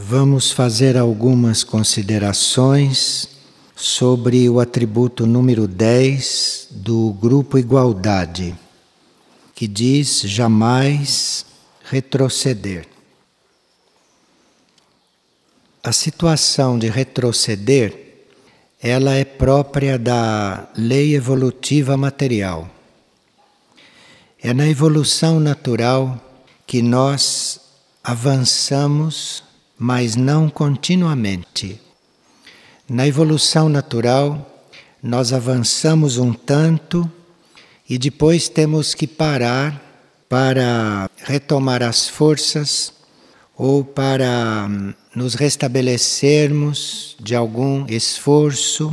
Vamos fazer algumas considerações sobre o atributo número 10 do grupo Igualdade, que diz jamais retroceder. A situação de retroceder, ela é própria da lei evolutiva material. É na evolução natural que nós avançamos mas não continuamente. Na evolução natural, nós avançamos um tanto e depois temos que parar para retomar as forças ou para hum, nos restabelecermos de algum esforço.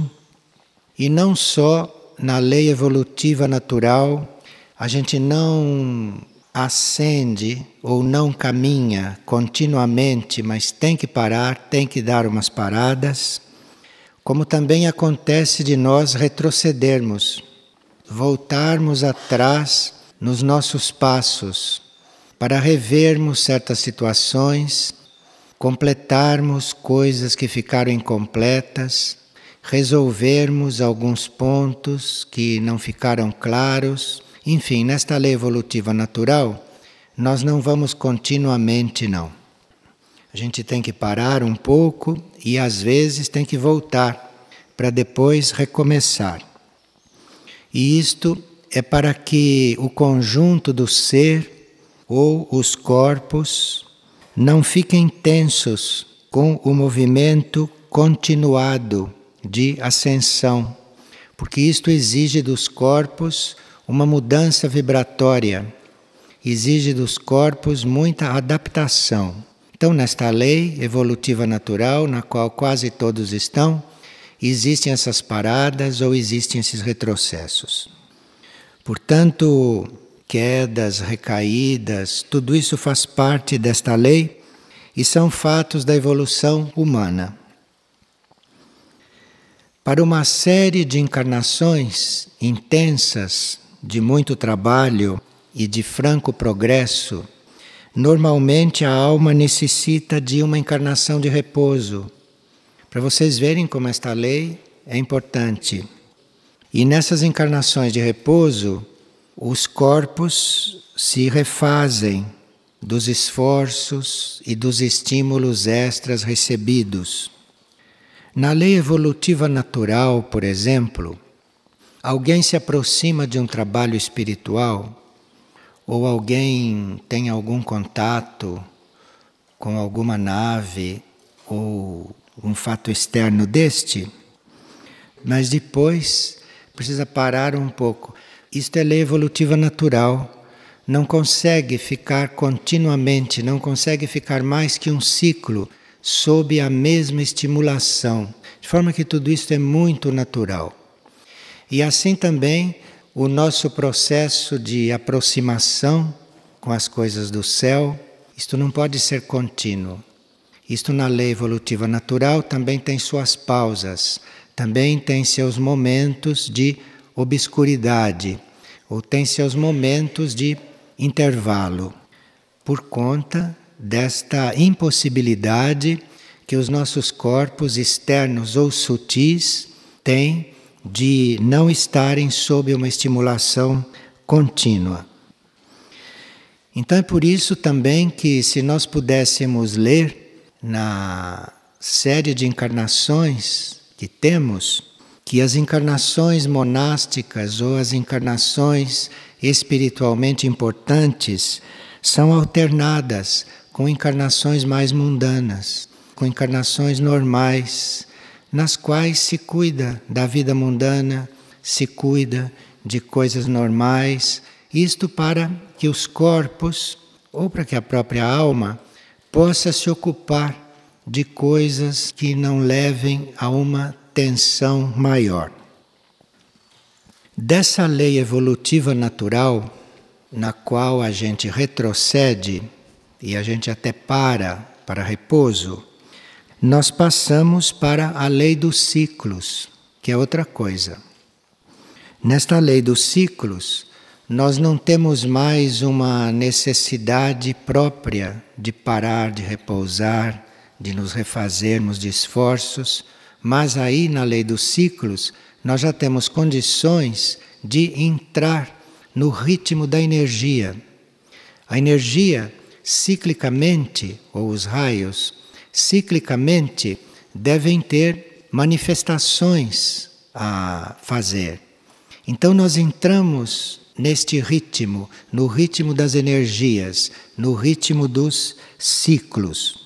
E não só na lei evolutiva natural, a gente não ascende ou não caminha continuamente, mas tem que parar, tem que dar umas paradas, como também acontece de nós retrocedermos, voltarmos atrás nos nossos passos, para revermos certas situações, completarmos coisas que ficaram incompletas, resolvermos alguns pontos que não ficaram claros enfim, nesta lei evolutiva natural, nós não vamos continuamente, não. A gente tem que parar um pouco e às vezes tem que voltar para depois recomeçar. E isto é para que o conjunto do ser ou os corpos não fiquem tensos com o movimento continuado de ascensão, porque isto exige dos corpos uma mudança vibratória, exige dos corpos muita adaptação. Então, nesta lei evolutiva natural, na qual quase todos estão, existem essas paradas ou existem esses retrocessos. Portanto, quedas, recaídas, tudo isso faz parte desta lei e são fatos da evolução humana. Para uma série de encarnações intensas de muito trabalho e de franco progresso, normalmente a alma necessita de uma encarnação de repouso. Para vocês verem como esta lei é importante. E nessas encarnações de repouso, os corpos se refazem dos esforços e dos estímulos extras recebidos. Na lei evolutiva natural, por exemplo, alguém se aproxima de um trabalho espiritual, ou alguém tem algum contato com alguma nave ou um fato externo deste, mas depois precisa parar um pouco. Isto é lei evolutiva natural. Não consegue ficar continuamente, não consegue ficar mais que um ciclo sob a mesma estimulação. De forma que tudo isto é muito natural. E assim também o nosso processo de aproximação com as coisas do céu, isto não pode ser contínuo. Isto na lei evolutiva natural também tem suas pausas, também tem seus momentos de obscuridade, ou tem seus momentos de intervalo, por conta desta impossibilidade que os nossos corpos externos ou sutis têm de não estarem sob uma estimulação contínua. Então é por isso também que, se nós pudéssemos ler na série de encarnações que temos, que as encarnações monásticas ou as encarnações espiritualmente importantes são alternadas com encarnações mais mundanas, com encarnações normais nas quais se cuida da vida mundana, se cuida de coisas normais, isto para que os corpos, ou para que a própria alma, possa se ocupar de coisas que não levem a uma tensão maior. Dessa lei evolutiva natural, na qual a gente retrocede e a gente até para para repouso, nós passamos para a lei dos ciclos, que é outra coisa. Nesta lei dos ciclos, nós não temos mais uma necessidade própria de parar, de repousar, de nos refazermos de esforços, mas aí na lei dos ciclos nós já temos condições de entrar no ritmo da energia. A energia, ciclicamente, ou os raios, ciclicamente devem ter manifestações a fazer. Então nós entramos neste ritmo, no ritmo das energias, no ritmo dos ciclos.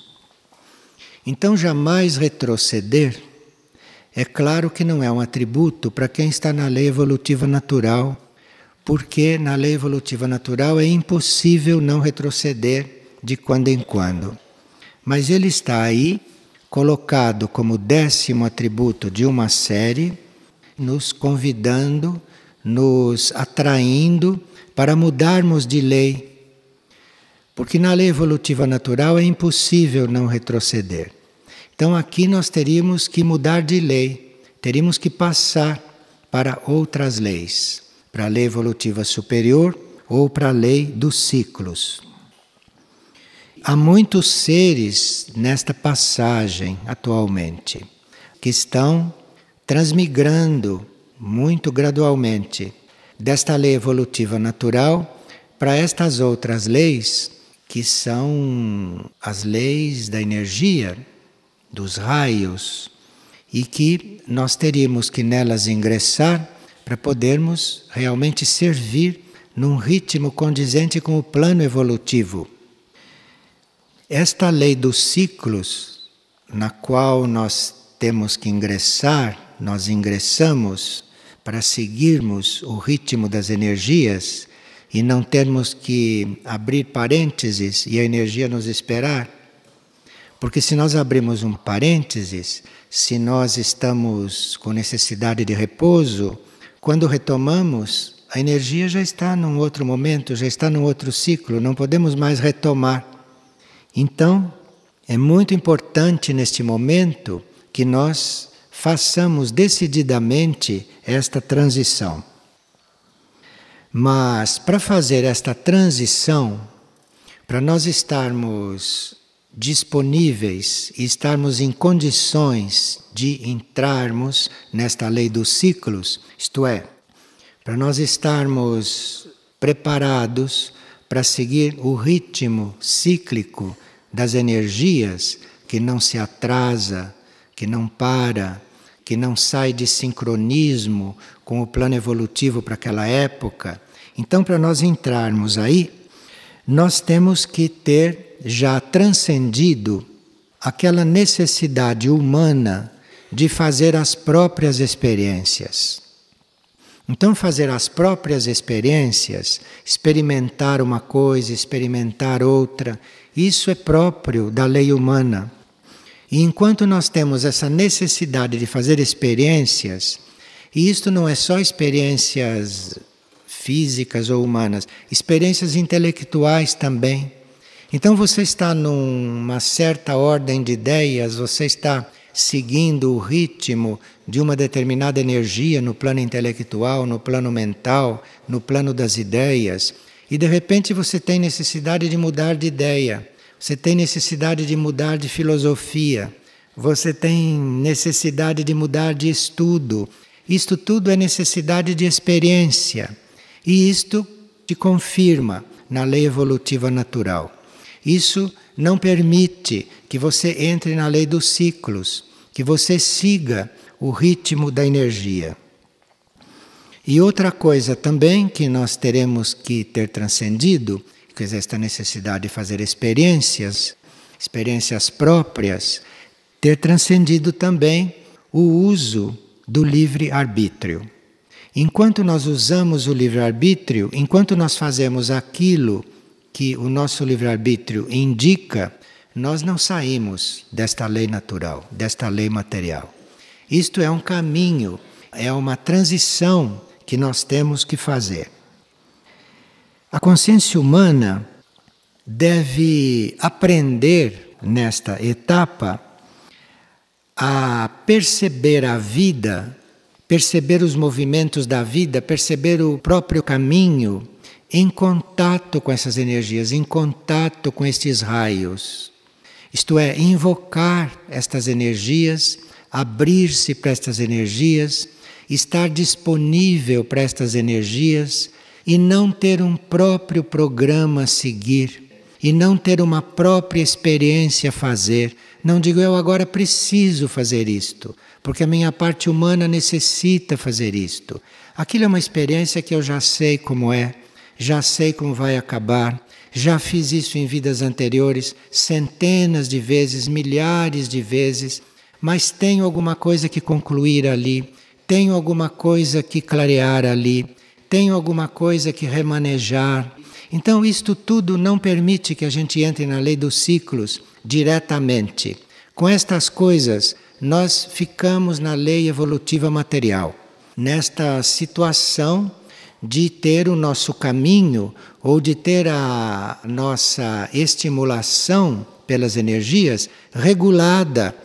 Então, jamais retroceder, é claro que não é um atributo para quem está na lei evolutiva natural, porque na lei evolutiva natural é impossível não retroceder de quando em quando. Mas ele está aí, colocado como décimo atributo de uma série, nos convidando nos atraindo para mudarmos de lei. Porque na lei evolutiva natural é impossível não retroceder. Então aqui nós teríamos que mudar de lei, teríamos que passar para outras leis, para a lei evolutiva superior ou para a lei dos ciclos. Há muitos seres nesta passagem atualmente que estão transmigrando muito gradualmente desta lei evolutiva natural para estas outras leis que são as leis da energia, dos raios, e que nós teríamos que nelas ingressar para podermos realmente servir num ritmo condizente com o plano evolutivo. Esta lei dos ciclos, na qual nós temos que ingressar, nós ingressamos para seguirmos o ritmo das energias e não termos que abrir parênteses e a energia nos esperar. Porque se nós abrimos um parênteses, se nós estamos com necessidade de repouso, quando retomamos, a energia já está num outro momento, já está num outro ciclo, não podemos mais retomar. Então, é muito importante neste momento que nós façamos decididamente esta transição. Mas para fazer esta transição, para nós estarmos disponíveis e estarmos em condições de entrarmos nesta lei dos ciclos, isto é, para nós estarmos preparados para seguir o ritmo cíclico das energias que não se atrasa, que não para, que não sai de sincronismo com o plano evolutivo para aquela época. Então, para nós entrarmos aí, nós temos que ter já transcendido aquela necessidade humana de fazer as próprias experiências. Então, fazer as próprias experiências, experimentar uma coisa, experimentar outra, isso é próprio da lei humana. E enquanto nós temos essa necessidade de fazer experiências, e isto não é só experiências físicas ou humanas, experiências intelectuais também. Então você está numa certa ordem de ideias, você está seguindo o ritmo de uma determinada energia no plano intelectual, no plano mental, no plano das ideias, e de repente você tem necessidade de mudar de ideia. Você tem necessidade de mudar de filosofia, você tem necessidade de mudar de estudo. Isto tudo é necessidade de experiência. E isto te confirma na lei evolutiva natural. Isso não permite que você entre na lei dos ciclos, que você siga o ritmo da energia. E outra coisa também que nós teremos que ter transcendido quer dizer, esta necessidade de fazer experiências, experiências próprias, ter transcendido também o uso do livre-arbítrio. Enquanto nós usamos o livre-arbítrio, enquanto nós fazemos aquilo que o nosso livre-arbítrio indica, nós não saímos desta lei natural, desta lei material. Isto é um caminho, é uma transição que nós temos que fazer. A consciência humana deve aprender nesta etapa a perceber a vida, perceber os movimentos da vida, perceber o próprio caminho em contato com essas energias, em contato com estes raios. Isto é, invocar estas energias, abrir-se para estas energias, estar disponível para estas energias e não ter um próprio programa a seguir e não ter uma própria experiência a fazer. Não digo eu agora preciso fazer isto, porque a minha parte humana necessita fazer isto. Aquilo é uma experiência que eu já sei como é, já sei como vai acabar, já fiz isso em vidas anteriores centenas de vezes, milhares de vezes, mas tenho alguma coisa que concluir ali, tenho alguma coisa que clarear ali, tenho alguma coisa que remanejar. Então, isto tudo não permite que a gente entre na lei dos ciclos diretamente. Com estas coisas, nós ficamos na lei evolutiva material, nesta situação de ter o nosso caminho ou de ter a nossa estimulação pelas energias regulada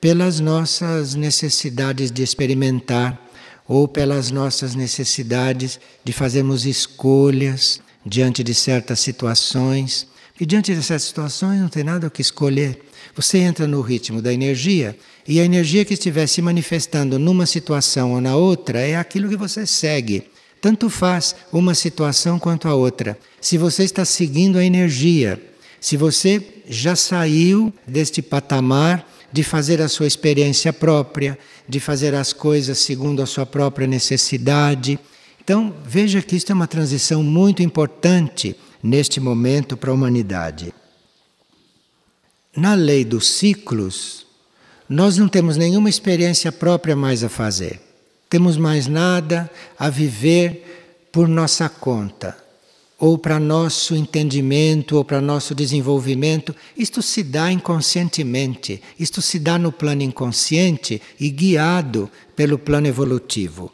pelas nossas necessidades de experimentar ou pelas nossas necessidades de fazermos escolhas diante de certas situações. E diante dessas situações não tem nada o que escolher. Você entra no ritmo da energia e a energia que estiver se manifestando numa situação ou na outra é aquilo que você segue. Tanto faz uma situação quanto a outra. Se você está seguindo a energia, se você já saiu deste patamar de fazer a sua experiência própria, de fazer as coisas segundo a sua própria necessidade. Então, veja que isto é uma transição muito importante neste momento para a humanidade. Na lei dos ciclos, nós não temos nenhuma experiência própria mais a fazer temos mais nada a viver por nossa conta, ou para nosso entendimento, ou para nosso desenvolvimento. Isto se dá inconscientemente, isto se dá no plano inconsciente e guiado pelo plano evolutivo.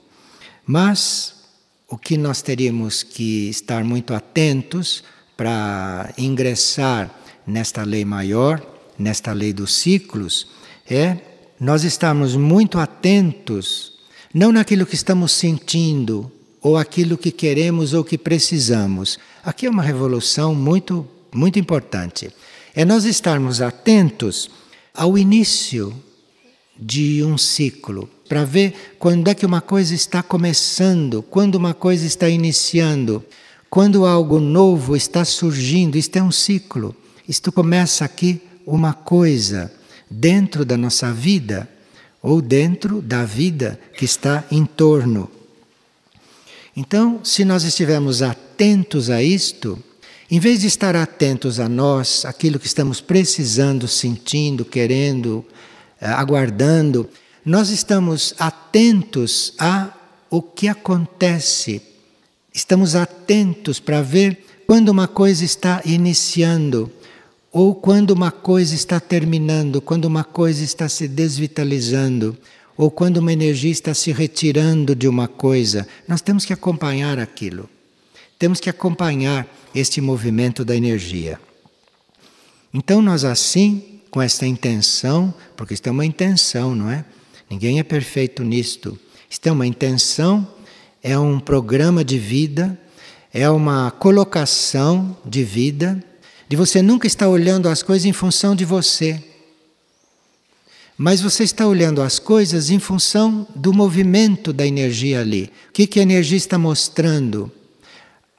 Mas o que nós teríamos que estar muito atentos para ingressar nesta lei maior, nesta lei dos ciclos, é nós estarmos muito atentos não naquilo que estamos sentindo ou aquilo que queremos ou que precisamos. Aqui é uma revolução muito, muito importante. É nós estarmos atentos ao início de um ciclo, para ver quando é que uma coisa está começando, quando uma coisa está iniciando, quando algo novo está surgindo. Isto é um ciclo. Isto começa aqui uma coisa dentro da nossa vida ou dentro da vida que está em torno. Então, se nós estivermos atentos a isto, em vez de estar atentos a nós, aquilo que estamos precisando, sentindo, querendo, eh, aguardando, nós estamos atentos a o que acontece. Estamos atentos para ver quando uma coisa está iniciando ou quando uma coisa está terminando, quando uma coisa está se desvitalizando, ou quando uma energia está se retirando de uma coisa, nós temos que acompanhar aquilo. Temos que acompanhar este movimento da energia. Então, nós assim, com esta intenção, porque isto é uma intenção, não é? Ninguém é perfeito nisto. Isto é uma intenção, é um programa de vida, é uma colocação de vida de você nunca estar olhando as coisas em função de você, mas você está olhando as coisas em função do movimento da energia ali. O que, que a energia está mostrando?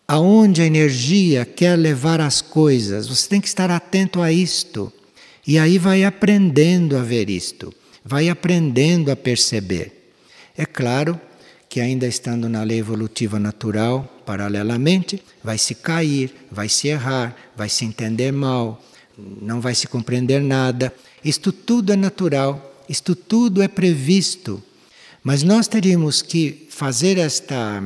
Aonde a energia quer levar as coisas? Você tem que estar atento a isto. E aí vai aprendendo a ver isto, vai aprendendo a perceber. É claro que ainda estando na lei evolutiva natural, paralelamente, vai se cair, vai se errar, vai se entender mal, não vai se compreender nada. Isto tudo é natural, isto tudo é previsto. Mas nós teríamos que fazer esta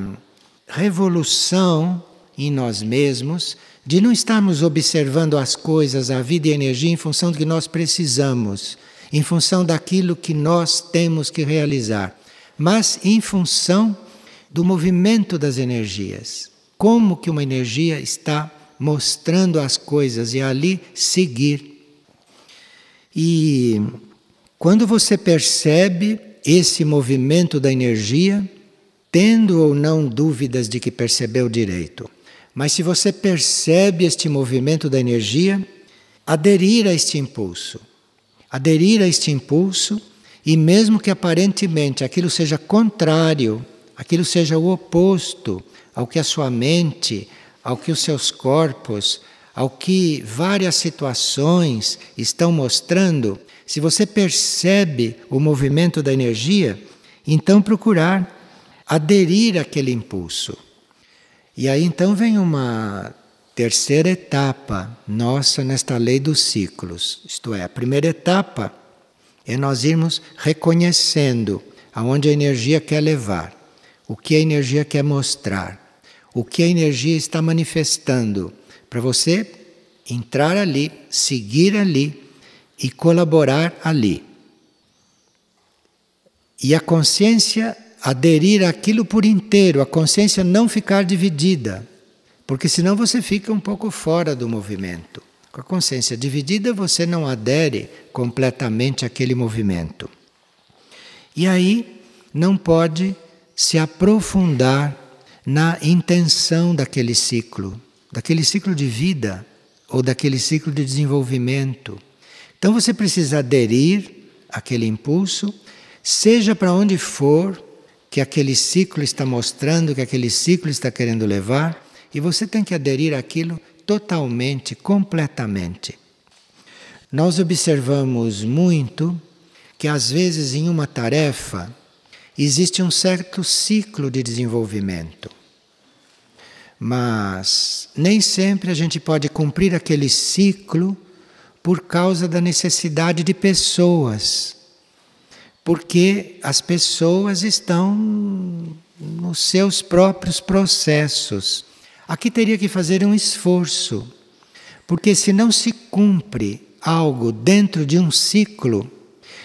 revolução em nós mesmos de não estarmos observando as coisas, a vida e a energia em função do que nós precisamos, em função daquilo que nós temos que realizar mas em função do movimento das energias. Como que uma energia está mostrando as coisas e ali seguir. E quando você percebe esse movimento da energia, tendo ou não dúvidas de que percebeu direito, mas se você percebe este movimento da energia, aderir a este impulso. Aderir a este impulso e mesmo que aparentemente aquilo seja contrário, aquilo seja o oposto ao que a sua mente, ao que os seus corpos, ao que várias situações estão mostrando, se você percebe o movimento da energia, então procurar aderir àquele impulso. E aí então vem uma terceira etapa nossa nesta lei dos ciclos. Isto é, a primeira etapa é nós irmos reconhecendo aonde a energia quer levar, o que a energia quer mostrar, o que a energia está manifestando, para você entrar ali, seguir ali e colaborar ali. E a consciência aderir àquilo por inteiro, a consciência não ficar dividida, porque senão você fica um pouco fora do movimento. Com a consciência dividida, você não adere completamente àquele movimento. E aí não pode se aprofundar na intenção daquele ciclo, daquele ciclo de vida ou daquele ciclo de desenvolvimento. Então você precisa aderir àquele impulso, seja para onde for que aquele ciclo está mostrando, que aquele ciclo está querendo levar, e você tem que aderir àquilo totalmente, completamente. Nós observamos muito que às vezes em uma tarefa existe um certo ciclo de desenvolvimento. Mas nem sempre a gente pode cumprir aquele ciclo por causa da necessidade de pessoas porque as pessoas estão nos seus próprios processos. Aqui teria que fazer um esforço, porque se não se cumpre algo dentro de um ciclo,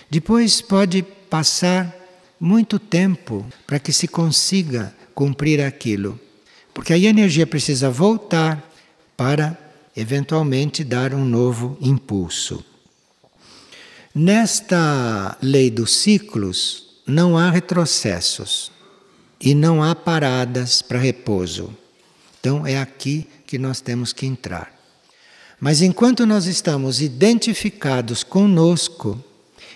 depois pode passar muito tempo para que se consiga cumprir aquilo. Porque aí a energia precisa voltar para eventualmente dar um novo impulso. Nesta lei dos ciclos, não há retrocessos e não há paradas para repouso. Então é aqui que nós temos que entrar. Mas enquanto nós estamos identificados conosco,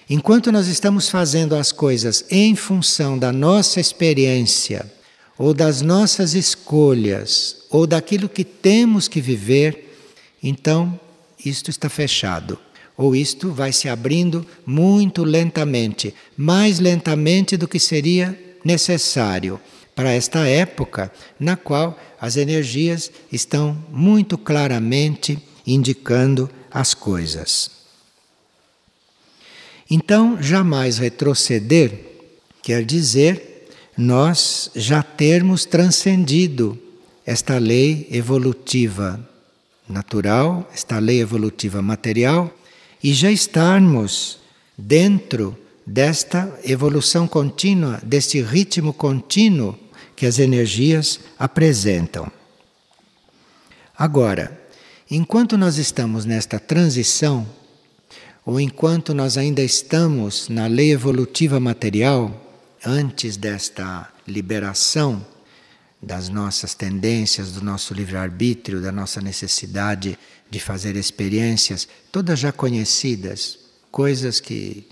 enquanto nós estamos fazendo as coisas em função da nossa experiência, ou das nossas escolhas, ou daquilo que temos que viver, então isto está fechado ou isto vai se abrindo muito lentamente, mais lentamente do que seria necessário para esta época na qual as energias estão muito claramente indicando as coisas. Então, jamais retroceder quer dizer nós já termos transcendido esta lei evolutiva natural, esta lei evolutiva material e já estarmos dentro desta evolução contínua, deste ritmo contínuo que as energias apresentam. Agora, enquanto nós estamos nesta transição, ou enquanto nós ainda estamos na lei evolutiva material, antes desta liberação das nossas tendências, do nosso livre-arbítrio, da nossa necessidade de fazer experiências, todas já conhecidas, coisas que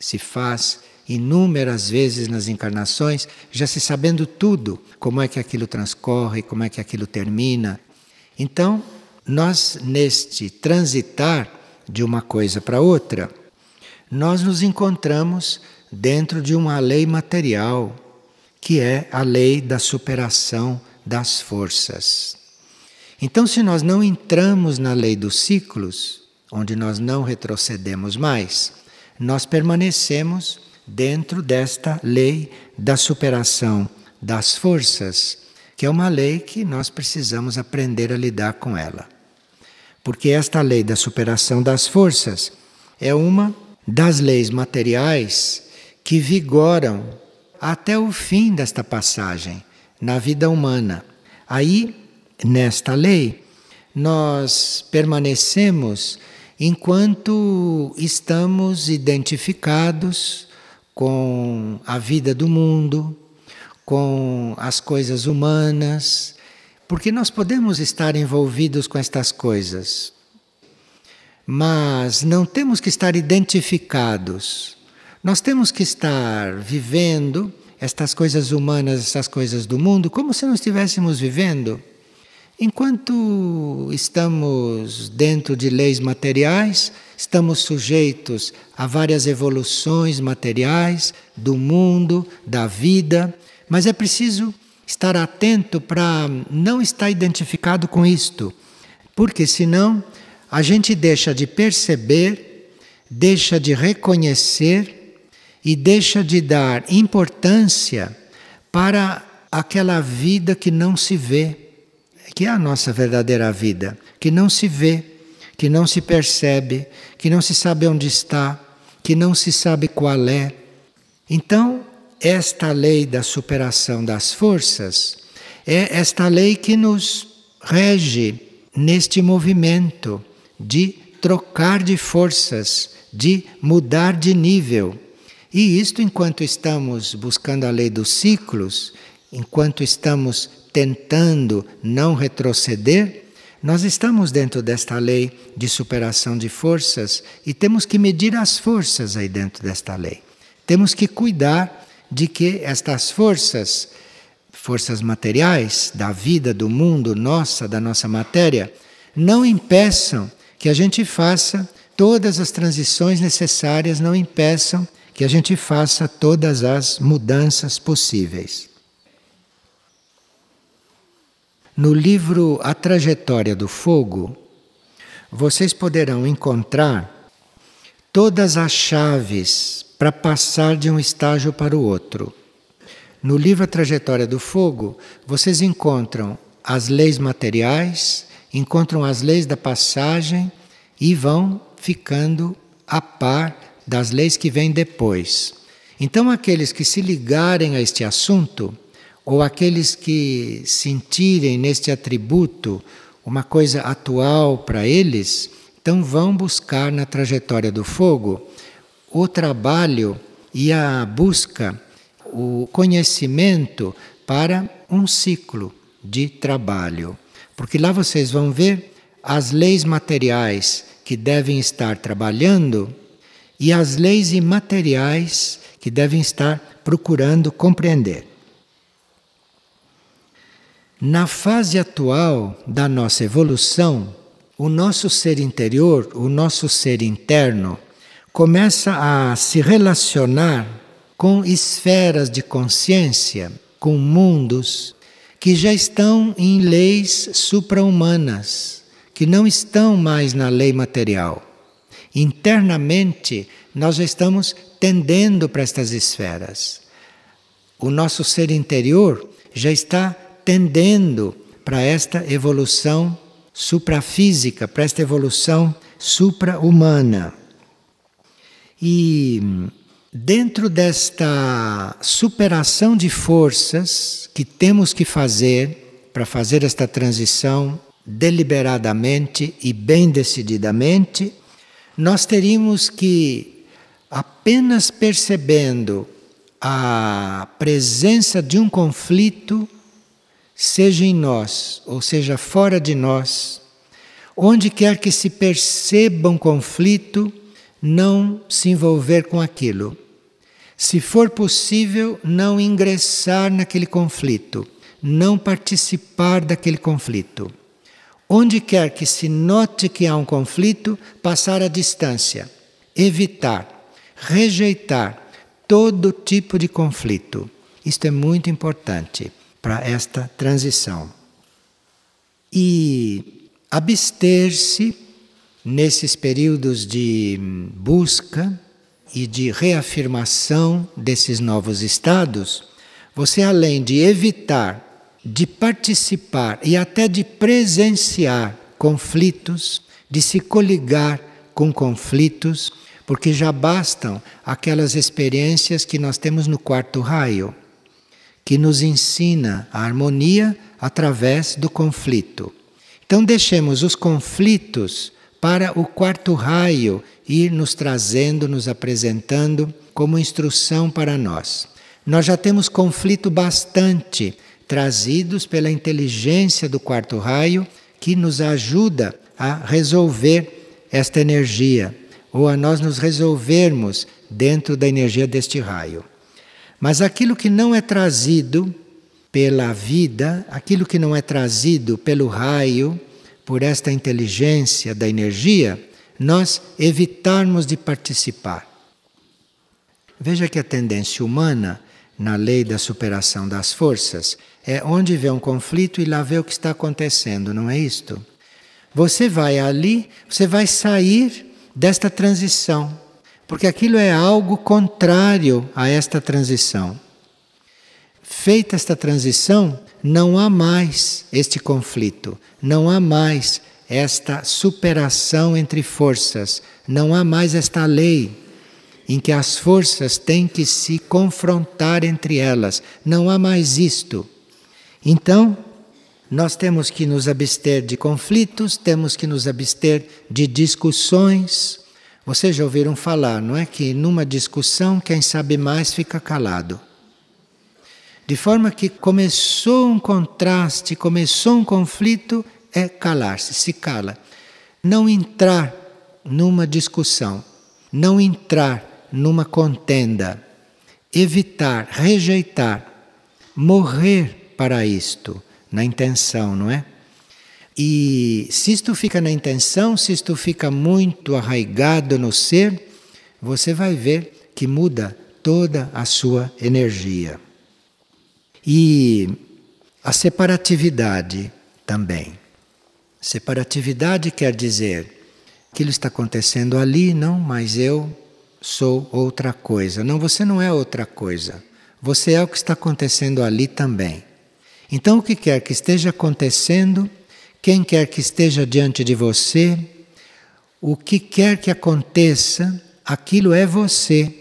se faz inúmeras vezes nas encarnações, já se sabendo tudo, como é que aquilo transcorre, como é que aquilo termina. Então, nós neste transitar de uma coisa para outra, nós nos encontramos dentro de uma lei material, que é a lei da superação das forças. Então, se nós não entramos na lei dos ciclos, onde nós não retrocedemos mais, nós permanecemos dentro desta lei da superação das forças, que é uma lei que nós precisamos aprender a lidar com ela. Porque esta lei da superação das forças é uma das leis materiais que vigoram até o fim desta passagem na vida humana. Aí nesta lei, nós permanecemos enquanto estamos identificados com a vida do mundo, com as coisas humanas, porque nós podemos estar envolvidos com estas coisas. mas não temos que estar identificados. Nós temos que estar vivendo estas coisas humanas, essas coisas do mundo, como se não estivéssemos vivendo. Enquanto estamos dentro de leis materiais, estamos sujeitos a várias evoluções materiais do mundo, da vida, mas é preciso estar atento para não estar identificado com isto, porque senão a gente deixa de perceber, deixa de reconhecer e deixa de dar importância para aquela vida que não se vê que é a nossa verdadeira vida, que não se vê, que não se percebe, que não se sabe onde está, que não se sabe qual é. Então, esta lei da superação das forças é esta lei que nos rege neste movimento de trocar de forças, de mudar de nível. E isto enquanto estamos buscando a lei dos ciclos, enquanto estamos tentando não retroceder, nós estamos dentro desta lei de superação de forças e temos que medir as forças aí dentro desta lei. Temos que cuidar de que estas forças, forças materiais da vida, do mundo, nossa, da nossa matéria, não impeçam que a gente faça todas as transições necessárias, não impeçam que a gente faça todas as mudanças possíveis. No livro A Trajetória do Fogo, vocês poderão encontrar todas as chaves para passar de um estágio para o outro. No livro A Trajetória do Fogo, vocês encontram as leis materiais, encontram as leis da passagem e vão ficando a par das leis que vêm depois. Então, aqueles que se ligarem a este assunto ou aqueles que sentirem neste atributo uma coisa atual para eles, então vão buscar na trajetória do fogo o trabalho e a busca, o conhecimento para um ciclo de trabalho. Porque lá vocês vão ver as leis materiais que devem estar trabalhando e as leis imateriais que devem estar procurando compreender. Na fase atual da nossa evolução, o nosso ser interior, o nosso ser interno, começa a se relacionar com esferas de consciência, com mundos que já estão em leis supra-humanas, que não estão mais na lei material. Internamente, nós já estamos tendendo para estas esferas. O nosso ser interior já está tendendo para esta evolução suprafísica, para esta evolução supra-humana. E dentro desta superação de forças que temos que fazer para fazer esta transição deliberadamente e bem decididamente, nós teríamos que, apenas percebendo a presença de um conflito, seja em nós ou seja fora de nós, onde quer que se perceba um conflito, não se envolver com aquilo. Se for possível, não ingressar naquele conflito, não participar daquele conflito. Onde quer que se note que há um conflito, passar a distância, evitar, rejeitar todo tipo de conflito. Isto é muito importante para esta transição. E abster-se nesses períodos de busca e de reafirmação desses novos estados, você além de evitar de participar e até de presenciar conflitos, de se coligar com conflitos, porque já bastam aquelas experiências que nós temos no quarto raio que nos ensina a harmonia através do conflito. Então, deixemos os conflitos para o quarto raio ir nos trazendo, nos apresentando como instrução para nós. Nós já temos conflito bastante trazidos pela inteligência do quarto raio que nos ajuda a resolver esta energia, ou a nós nos resolvermos dentro da energia deste raio. Mas aquilo que não é trazido pela vida, aquilo que não é trazido pelo raio, por esta inteligência da energia, nós evitarmos de participar. Veja que a tendência humana, na lei da superação das forças, é onde vê um conflito e lá vê o que está acontecendo, não é isto? Você vai ali, você vai sair desta transição, porque aquilo é algo contrário a esta transição. Feita esta transição, não há mais este conflito, não há mais esta superação entre forças, não há mais esta lei em que as forças têm que se confrontar entre elas, não há mais isto. Então, nós temos que nos abster de conflitos, temos que nos abster de discussões. Vocês já ouviram falar, não é? Que numa discussão, quem sabe mais fica calado. De forma que começou um contraste, começou um conflito, é calar-se, se cala. Não entrar numa discussão, não entrar numa contenda, evitar, rejeitar, morrer para isto, na intenção, não é? E se isto fica na intenção, se isto fica muito arraigado no ser, você vai ver que muda toda a sua energia. E a separatividade também. Separatividade quer dizer aquilo está acontecendo ali, não, mas eu sou outra coisa. Não, você não é outra coisa. Você é o que está acontecendo ali também. Então, o que quer que esteja acontecendo, quem quer que esteja diante de você, o que quer que aconteça, aquilo é você.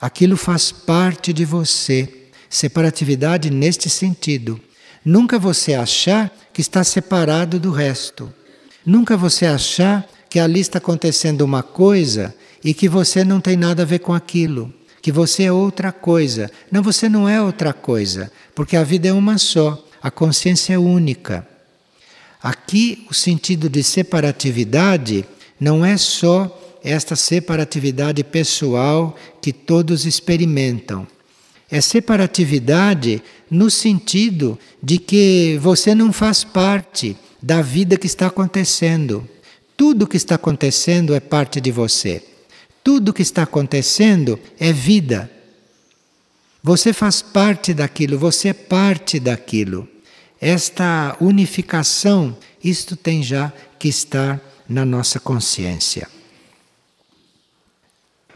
Aquilo faz parte de você. Separatividade neste sentido. Nunca você achar que está separado do resto. Nunca você achar que ali está acontecendo uma coisa e que você não tem nada a ver com aquilo, que você é outra coisa. Não, você não é outra coisa, porque a vida é uma só, a consciência é única. Aqui o sentido de separatividade não é só esta separatividade pessoal que todos experimentam é separatividade no sentido de que você não faz parte da vida que está acontecendo. Tudo que está acontecendo é parte de você. Tudo que está acontecendo é vida. Você faz parte daquilo, você é parte daquilo. Esta unificação, isto tem já que estar na nossa consciência.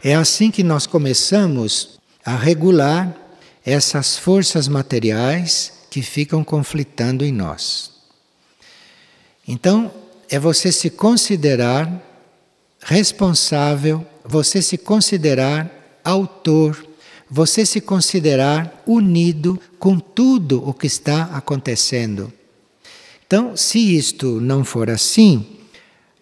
É assim que nós começamos a regular essas forças materiais que ficam conflitando em nós. Então, é você se considerar responsável, você se considerar autor, você se considerar unido com tudo o que está acontecendo. Então, se isto não for assim,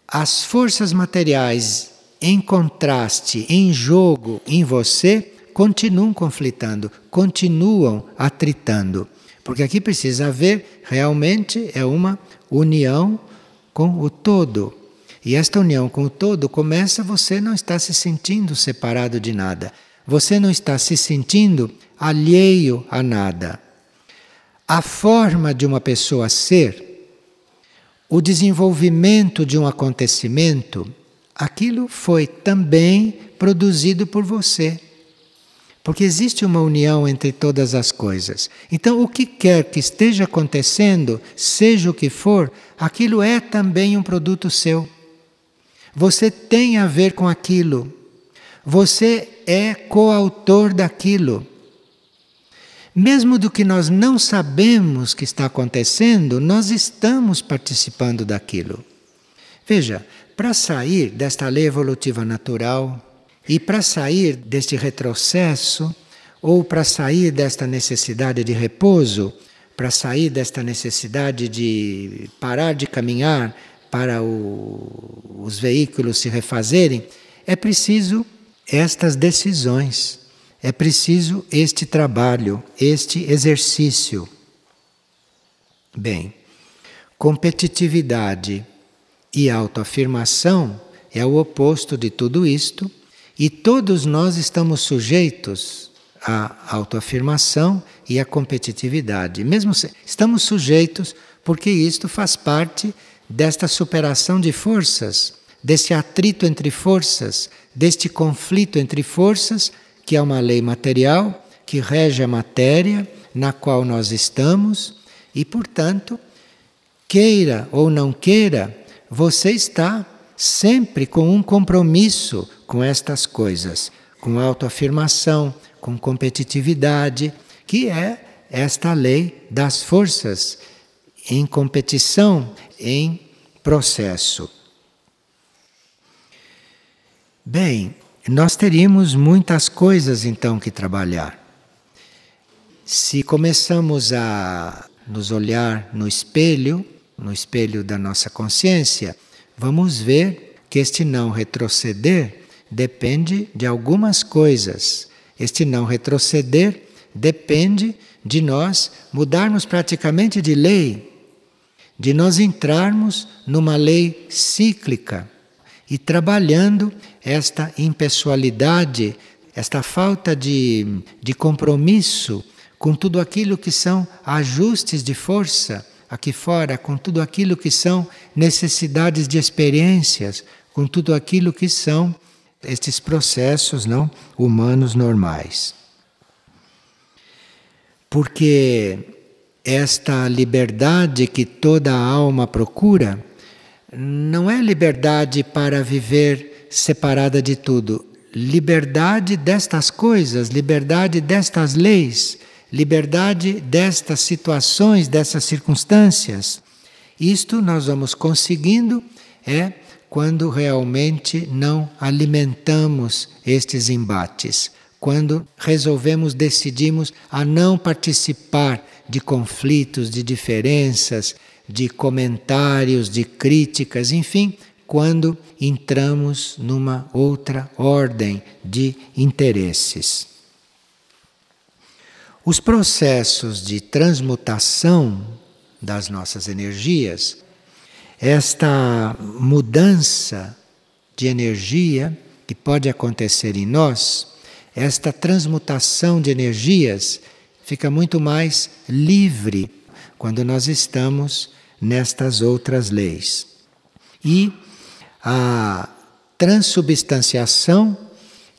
as forças materiais em contraste, em jogo em você, continuam conflitando, continuam atritando. Porque aqui precisa haver realmente é uma união com o todo. E esta união com o todo começa você não está se sentindo separado de nada. Você não está se sentindo alheio a nada. A forma de uma pessoa ser, o desenvolvimento de um acontecimento, aquilo foi também produzido por você. Porque existe uma união entre todas as coisas. Então, o que quer que esteja acontecendo, seja o que for, aquilo é também um produto seu. Você tem a ver com aquilo. Você é coautor daquilo. Mesmo do que nós não sabemos que está acontecendo, nós estamos participando daquilo. Veja, para sair desta lei evolutiva natural, e para sair deste retrocesso, ou para sair desta necessidade de repouso, para sair desta necessidade de parar de caminhar para o, os veículos se refazerem, é preciso estas decisões, é preciso este trabalho, este exercício. Bem, competitividade e autoafirmação é o oposto de tudo isto, e todos nós estamos sujeitos à autoafirmação e à competitividade. Mesmo se, estamos sujeitos porque isto faz parte desta superação de forças, deste atrito entre forças, deste conflito entre forças, que é uma lei material que rege a matéria na qual nós estamos e, portanto, queira ou não queira, você está sempre com um compromisso com estas coisas, com autoafirmação, com competitividade, que é esta lei das forças em competição, em processo. Bem, nós teríamos muitas coisas então que trabalhar. Se começamos a nos olhar no espelho, no espelho da nossa consciência, vamos ver que este não retroceder depende de algumas coisas. Este não retroceder depende de nós mudarmos praticamente de lei, de nós entrarmos numa lei cíclica e trabalhando esta impessoalidade, esta falta de, de compromisso com tudo aquilo que são ajustes de força aqui fora, com tudo aquilo que são necessidades de experiências, com tudo aquilo que são estes processos não humanos normais. Porque esta liberdade que toda alma procura não é liberdade para viver separada de tudo, liberdade destas coisas, liberdade destas leis liberdade destas situações, dessas circunstâncias. Isto nós vamos conseguindo é quando realmente não alimentamos estes embates, quando resolvemos, decidimos a não participar de conflitos, de diferenças, de comentários, de críticas, enfim, quando entramos numa outra ordem de interesses. Os processos de transmutação das nossas energias, esta mudança de energia que pode acontecer em nós, esta transmutação de energias fica muito mais livre quando nós estamos nestas outras leis. E a transubstanciação,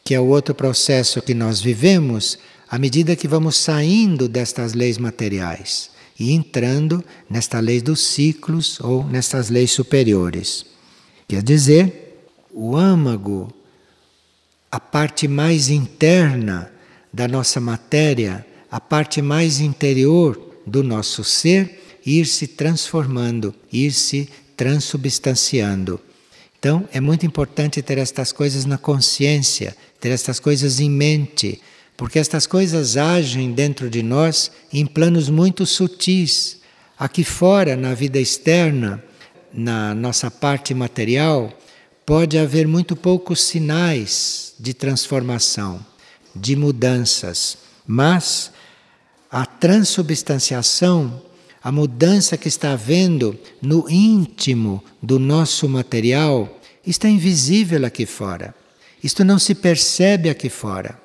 que é o outro processo que nós vivemos, à medida que vamos saindo destas leis materiais e entrando nesta lei dos ciclos ou nestas leis superiores. Quer dizer, o âmago, a parte mais interna da nossa matéria, a parte mais interior do nosso ser, ir se transformando, ir se transubstanciando. Então, é muito importante ter estas coisas na consciência, ter estas coisas em mente porque estas coisas agem dentro de nós em planos muito sutis. Aqui fora, na vida externa, na nossa parte material, pode haver muito poucos sinais de transformação, de mudanças, mas a transubstanciação, a mudança que está havendo no íntimo do nosso material, está invisível aqui fora. Isto não se percebe aqui fora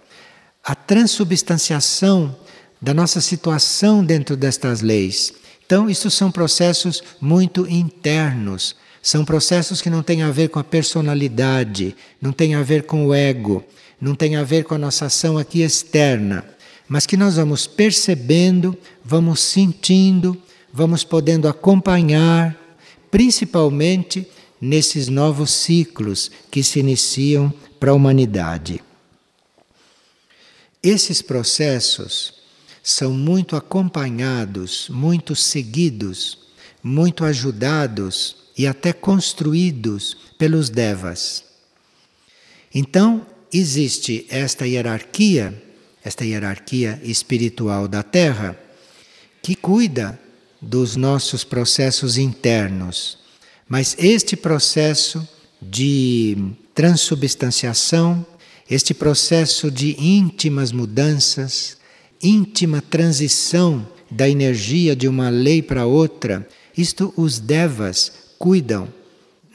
a transubstanciação da nossa situação dentro destas leis. Então, isso são processos muito internos, são processos que não têm a ver com a personalidade, não têm a ver com o ego, não têm a ver com a nossa ação aqui externa, mas que nós vamos percebendo, vamos sentindo, vamos podendo acompanhar, principalmente nesses novos ciclos que se iniciam para a humanidade. Esses processos são muito acompanhados, muito seguidos, muito ajudados e até construídos pelos devas. Então, existe esta hierarquia, esta hierarquia espiritual da Terra, que cuida dos nossos processos internos. Mas este processo de transubstanciação este processo de íntimas mudanças, íntima transição da energia de uma lei para outra, isto os devas cuidam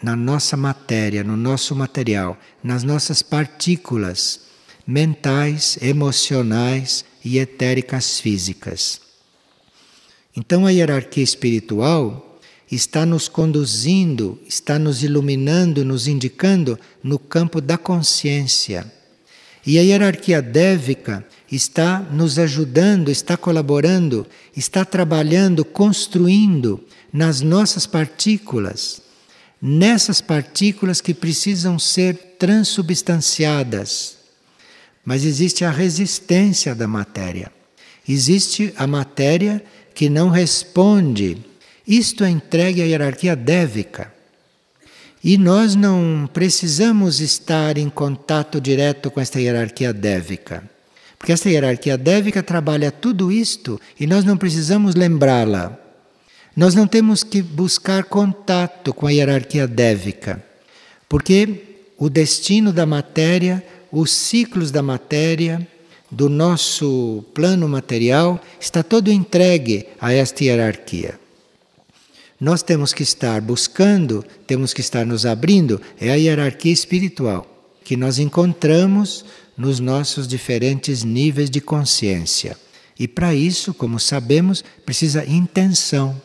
na nossa matéria, no nosso material, nas nossas partículas mentais, emocionais e etéricas físicas. Então a hierarquia espiritual está nos conduzindo, está nos iluminando, nos indicando no campo da consciência. E a hierarquia dévica está nos ajudando, está colaborando, está trabalhando, construindo nas nossas partículas, nessas partículas que precisam ser transubstanciadas. Mas existe a resistência da matéria. Existe a matéria que não responde. Isto é entregue à hierarquia dévica. E nós não precisamos estar em contato direto com esta hierarquia dévica. Porque esta hierarquia dévica trabalha tudo isto e nós não precisamos lembrá-la. Nós não temos que buscar contato com a hierarquia dévica, porque o destino da matéria, os ciclos da matéria, do nosso plano material, está todo entregue a esta hierarquia. Nós temos que estar buscando, temos que estar nos abrindo, é a hierarquia espiritual que nós encontramos nos nossos diferentes níveis de consciência. E para isso, como sabemos, precisa intenção,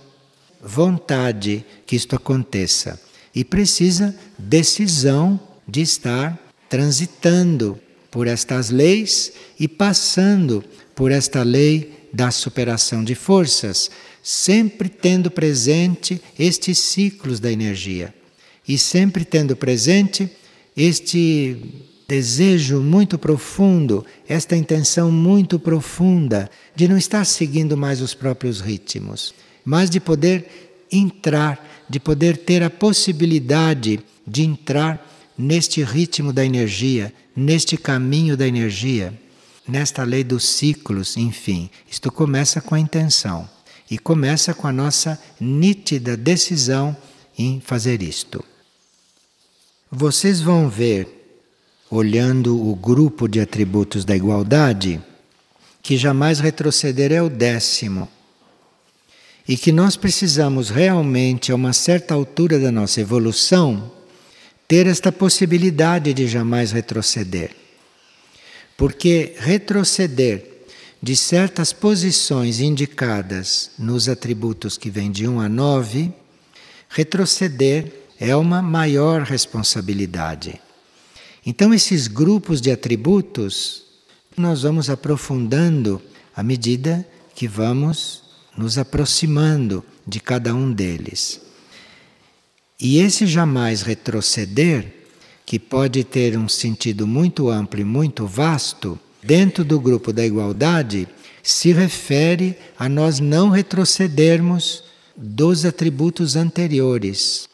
vontade que isto aconteça. E precisa decisão de estar transitando por estas leis e passando por esta lei da superação de forças, sempre tendo presente estes ciclos da energia e sempre tendo presente este desejo muito profundo, esta intenção muito profunda de não estar seguindo mais os próprios ritmos, mas de poder entrar, de poder ter a possibilidade de entrar neste ritmo da energia, neste caminho da energia, nesta lei dos ciclos, enfim. Isto começa com a intenção e começa com a nossa nítida decisão em fazer isto. Vocês vão ver olhando o grupo de atributos da igualdade, que jamais retroceder é o décimo. E que nós precisamos realmente, a uma certa altura da nossa evolução, ter esta possibilidade de jamais retroceder. Porque retroceder de certas posições indicadas nos atributos que vêm de 1 a 9, retroceder é uma maior responsabilidade. Então, esses grupos de atributos nós vamos aprofundando à medida que vamos nos aproximando de cada um deles. E esse jamais retroceder, que pode ter um sentido muito amplo e muito vasto, dentro do grupo da igualdade, se refere a nós não retrocedermos dos atributos anteriores.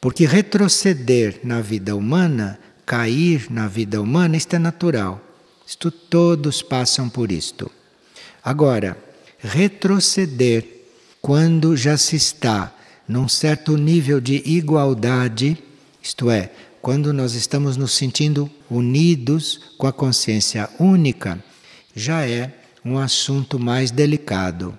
Porque retroceder na vida humana, cair na vida humana, isto é natural. Isto todos passam por isto. Agora, retroceder quando já se está num certo nível de igualdade, isto é, quando nós estamos nos sentindo unidos com a consciência única, já é um assunto mais delicado.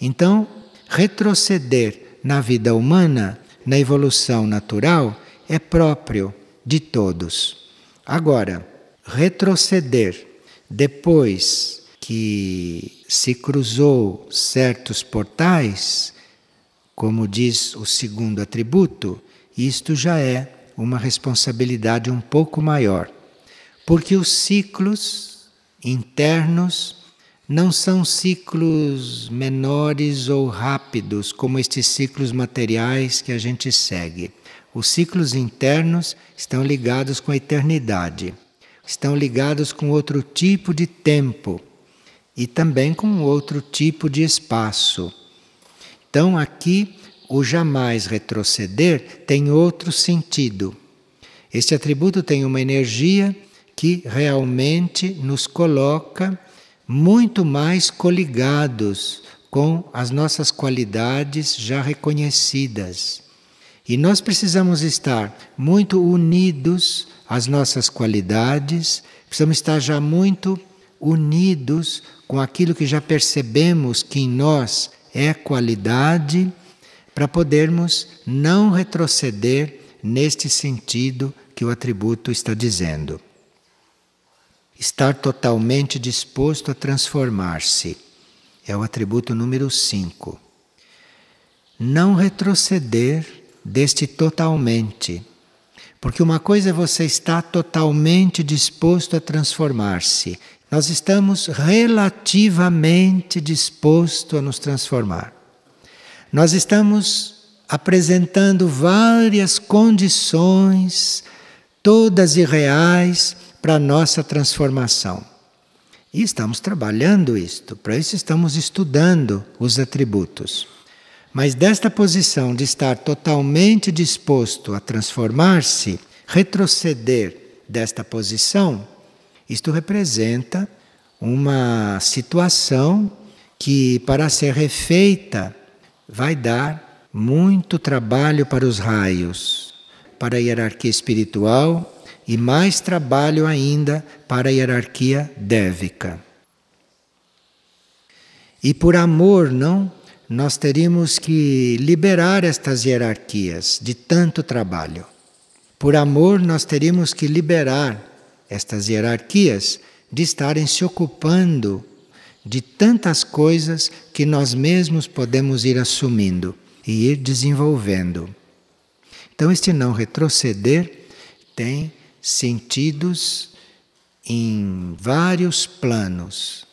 Então, retroceder na vida humana na evolução natural é próprio de todos. Agora, retroceder depois que se cruzou certos portais, como diz o segundo atributo, isto já é uma responsabilidade um pouco maior. Porque os ciclos internos não são ciclos menores ou rápidos como estes ciclos materiais que a gente segue. Os ciclos internos estão ligados com a eternidade, estão ligados com outro tipo de tempo e também com outro tipo de espaço. Então, aqui, o jamais retroceder tem outro sentido. Este atributo tem uma energia que realmente nos coloca muito mais coligados com as nossas qualidades já reconhecidas. E nós precisamos estar muito unidos às nossas qualidades, precisamos estar já muito unidos com aquilo que já percebemos que em nós é qualidade, para podermos não retroceder neste sentido que o atributo está dizendo. Estar totalmente disposto a transformar-se é o atributo número 5. Não retroceder deste totalmente. Porque uma coisa é você estar totalmente disposto a transformar-se. Nós estamos relativamente dispostos a nos transformar. Nós estamos apresentando várias condições, todas irreais, para a nossa transformação. E estamos trabalhando isto, para isso estamos estudando os atributos. Mas desta posição de estar totalmente disposto a transformar-se, retroceder desta posição, isto representa uma situação que, para ser refeita, vai dar muito trabalho para os raios, para a hierarquia espiritual e mais trabalho ainda para a hierarquia dévica. E por amor, não, nós teríamos que liberar estas hierarquias de tanto trabalho. Por amor, nós teríamos que liberar estas hierarquias de estarem se ocupando de tantas coisas que nós mesmos podemos ir assumindo e ir desenvolvendo. Então, este não retroceder tem sentidos em vários planos.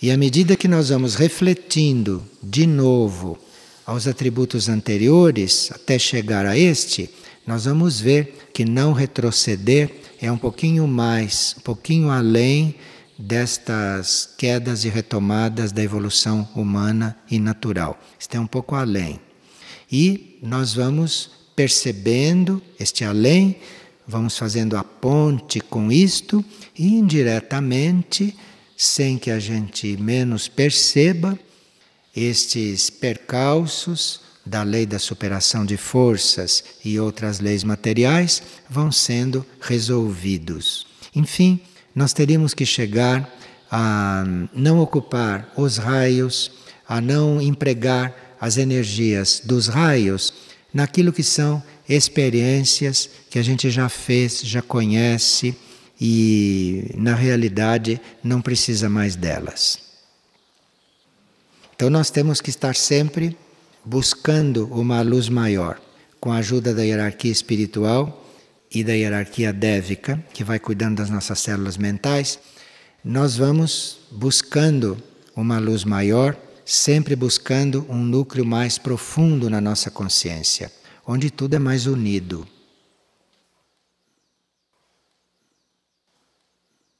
E à medida que nós vamos refletindo de novo aos atributos anteriores, até chegar a este, nós vamos ver que não retroceder é um pouquinho mais, um pouquinho além destas quedas e retomadas da evolução humana e natural. Está um pouco além. E nós vamos percebendo este além, vamos fazendo a ponte com isto e indiretamente, sem que a gente menos perceba, estes percalços da lei da superação de forças e outras leis materiais vão sendo resolvidos. Enfim, nós teríamos que chegar a não ocupar os raios, a não empregar as energias dos raios naquilo que são experiências que a gente já fez, já conhece e na realidade não precisa mais delas. Então nós temos que estar sempre buscando uma luz maior, com a ajuda da hierarquia espiritual e da hierarquia dévica, que vai cuidando das nossas células mentais, nós vamos buscando uma luz maior, sempre buscando um núcleo mais profundo na nossa consciência, onde tudo é mais unido.